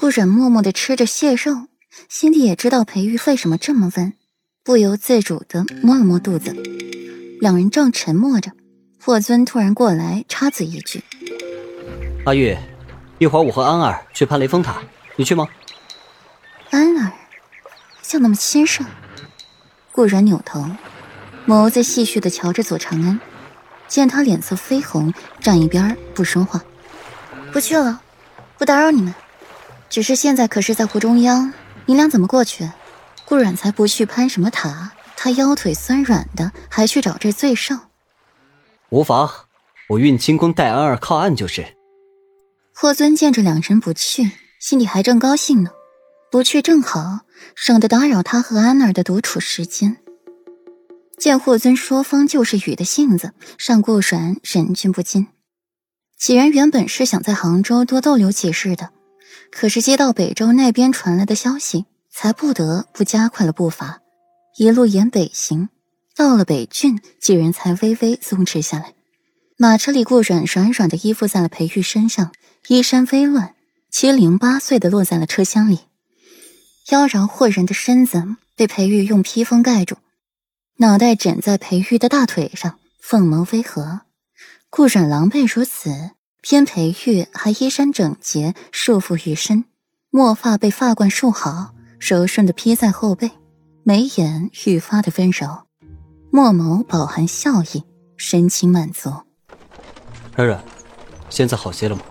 顾阮默默的吃着蟹肉，心里也知道裴玉为什么这么问，不由自主的摸了摸肚子。两人正沉默着，霍尊突然过来插嘴一句：“阿玉，一会儿我和安儿去攀雷峰塔，你去吗？”安儿，就那么亲热。顾然扭头，眸子戏谑的瞧着左长安，见他脸色绯红，站一边不说话。不去了，不打扰你们。只是现在可是在湖中央，你俩怎么过去？顾阮才不去攀什么塔，他腰腿酸软的，还去找这罪受。无妨，我运轻功带安儿靠岸就是。霍尊见着两人不去，心里还正高兴呢。不去正好，省得打扰他和安儿的独处时间。见霍尊说风就是雨的性子，让顾阮忍俊不禁。几人原本是想在杭州多逗留几日的。可是接到北周那边传来的消息，才不得不加快了步伐，一路沿北行，到了北郡，几人才微微松弛下来。马车里，顾软软软的依附在了裴玉身上，衣衫微乱，七零八碎的落在了车厢里。妖娆惑人的身子被裴玉用披风盖住，脑袋枕在裴玉的大腿上，凤眸微合。顾软狼狈如此。偏裴玉还衣衫整洁，束缚于身，墨发被发冠束好，柔顺的披在后背，眉眼愈发的温柔，墨眸饱含笑意，神情满足。软软，现在好些了吗？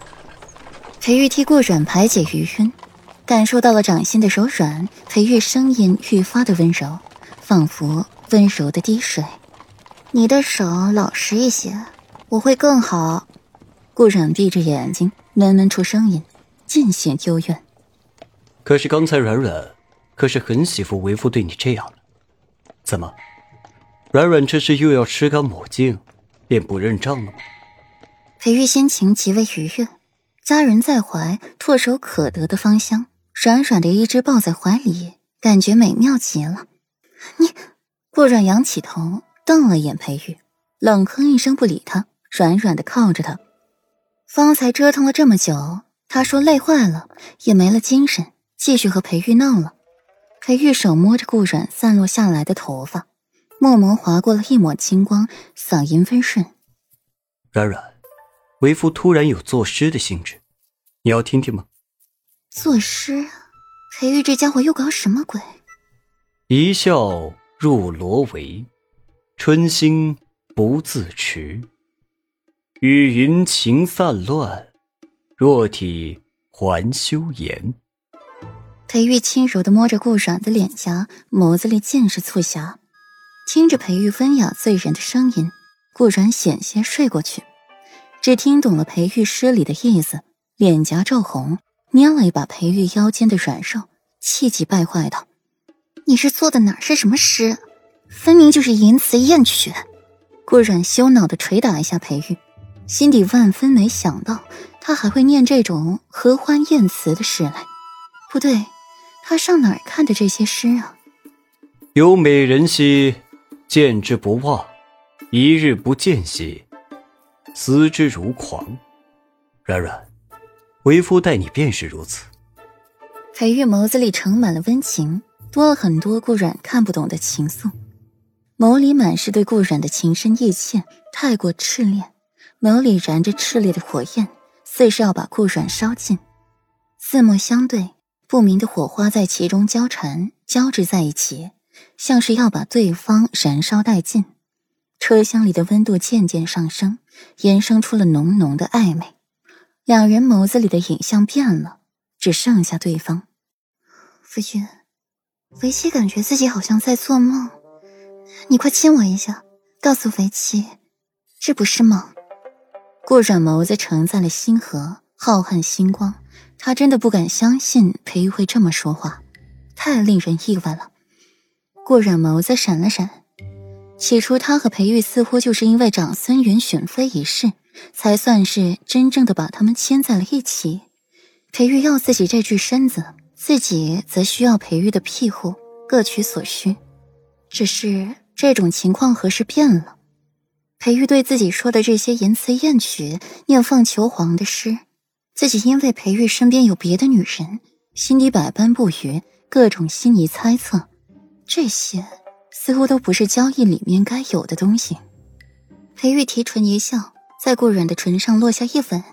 裴玉替顾软排解余晕，感受到了掌心的柔软，裴玉声音愈发的温柔，仿佛温柔的滴水。你的手老实一些，我会更好。顾染闭着眼睛，闷闷出声音，尽显幽怨。可是刚才软软可是很喜欢为夫对你这样的，怎么，软软这是又要吃干抹净，便不认账了吗？裴玉心情极为愉悦，佳人在怀，唾手可得的芳香，软软的一只抱在怀里，感觉美妙极了。你，顾软仰起头，瞪了眼裴玉，冷哼一声不理他，软软的靠着他。方才折腾了这么久，他说累坏了，也没了精神，继续和裴玉闹了。裴玉手摸着顾软散落下来的头发，默默划过了一抹金光，嗓音温顺：“软软，为夫突然有作诗的兴致，你要听听吗？”作诗？裴玉这家伙又搞什么鬼？一笑入罗帷，春心不自持。雨云情散乱，若体还休颜。裴玉轻柔的摸着顾阮的脸颊，眸子里尽是促狭。听着裴玉温雅醉人的声音，顾阮险些睡过去。只听懂了裴玉诗里的意思，脸颊骤红，捏了一把裴玉腰间的软肉，气急败坏道：“你是做的哪是什么诗？分明就是淫词艳曲！”顾阮羞恼的捶打一下裴玉。心底万分没想到，他还会念这种合欢艳词的诗来。不对，他上哪儿看的这些诗啊？有美人兮，见之不忘；一日不见兮，思之如狂。软软，为夫待你便是如此。裴玉眸子里盛满了温情，多了很多顾软看不懂的情愫，眸里满是对顾软的情深意切，太过炽烈。眸里燃着炽烈的火焰，似是要把顾软烧尽。四目相对，不明的火花在其中交缠交织在一起，像是要把对方燃烧殆尽。车厢里的温度渐渐上升，衍生出了浓浓的暧昧。两人眸子里的影像变了，只剩下对方。夫君，为妻感觉自己好像在做梦。你快亲我一下，告诉为妻，这不是梦。顾阮眸子盛在了星河，浩瀚星光。他真的不敢相信裴玉会这么说话，太令人意外了。顾阮眸子闪了闪。起初，他和裴玉似乎就是因为长孙云选妃一事，才算是真正的把他们牵在了一起。裴玉要自己这具身子，自己则需要裴玉的庇护，各取所需。只是这种情况何时变了？裴玉对自己说的这些言辞艳曲、念凤求凰的诗，自己因为裴玉身边有别的女人，心底百般不愉，各种心仪猜测，这些似乎都不是交易里面该有的东西。裴玉提唇一笑，在顾软的唇上落下一吻。